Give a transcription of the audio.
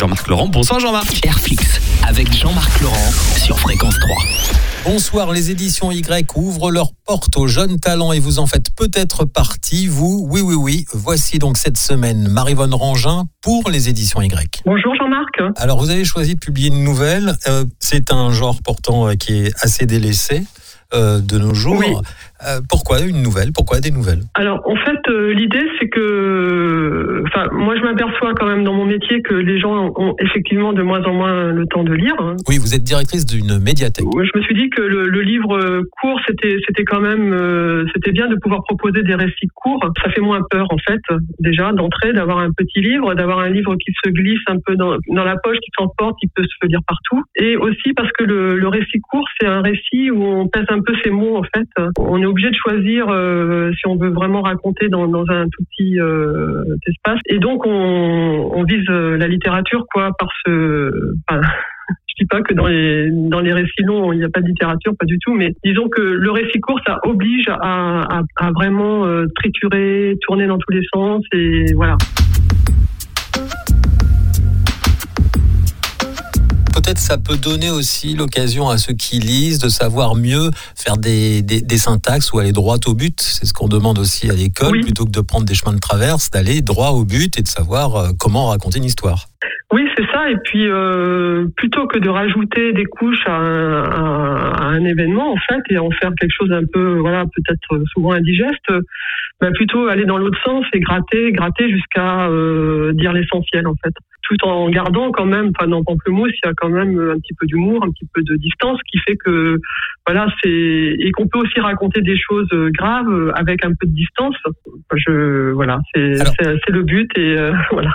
Jean-Marc Laurent. Bonsoir Jean-Marc. Airflix avec Jean-Marc Laurent sur Fréquence 3. Bonsoir, les éditions Y ouvrent leurs portes aux jeunes talents et vous en faites peut-être partie, vous. Oui, oui, oui. Voici donc cette semaine Marivonne Rangin pour les éditions Y. Bonjour Jean-Marc. Alors, vous avez choisi de publier une nouvelle. Euh, c'est un genre pourtant euh, qui est assez délaissé euh, de nos jours. Oui. Euh, pourquoi une nouvelle? Pourquoi des nouvelles? Alors en fait, euh, l'idée c'est que, enfin, moi je m'aperçois quand même dans mon métier que les gens ont effectivement de moins en moins le temps de lire. hein. Oui, vous êtes directrice d'une médiathèque. Je me suis dit que le, le livre euh, court, c'était c'était quand même, euh, c'était bien de pouvoir proposer des récits courts. Ça fait moins peur en fait, déjà d'entrer, d'avoir un petit livre, d'avoir un livre qui se glisse un peu dans, dans la poche, qui s'emporte, qui peut se lire partout. Et aussi parce que le, le récit court, c'est un récit où on pèse un peu ses mots en fait. On est obligé de choisir euh, si on veut vraiment raconter dans, dans un tout petit euh, espace. Et donc on, on vise euh, la littérature quoi par ce. enfin, je dis pas que dans les dans les récits longs il n'y a pas de littérature, pas du tout, mais disons que le récit court ça oblige à, à, à vraiment euh, triturer, tourner dans tous les sens et voilà. Peut-être ça peut donner aussi l'occasion à ceux qui lisent de savoir mieux faire des, des, des syntaxes ou aller droit au but. C'est ce qu'on demande aussi à l'école, Oui. plutôt que de prendre des chemins de traverse, d'aller droit au but et de savoir euh, comment raconter une histoire. Oui, c'est ça. Et puis, euh, plutôt que de rajouter des couches à un, à- à un événement, en fait, et en faire quelque chose un peu, voilà, peut-être souvent indigeste, bah, plutôt aller dans l'autre sens et gratter, gratter jusqu'à euh, dire l'essentiel, en fait. Tout en gardant quand même, enfin, dans Pamplemousse, il y a quand même un petit peu d'humour, un petit peu de distance, qui fait que, voilà, c'est et qu'on peut aussi raconter des choses graves avec un peu de distance. Je, voilà, c'est c'est c'est le but et euh, voilà.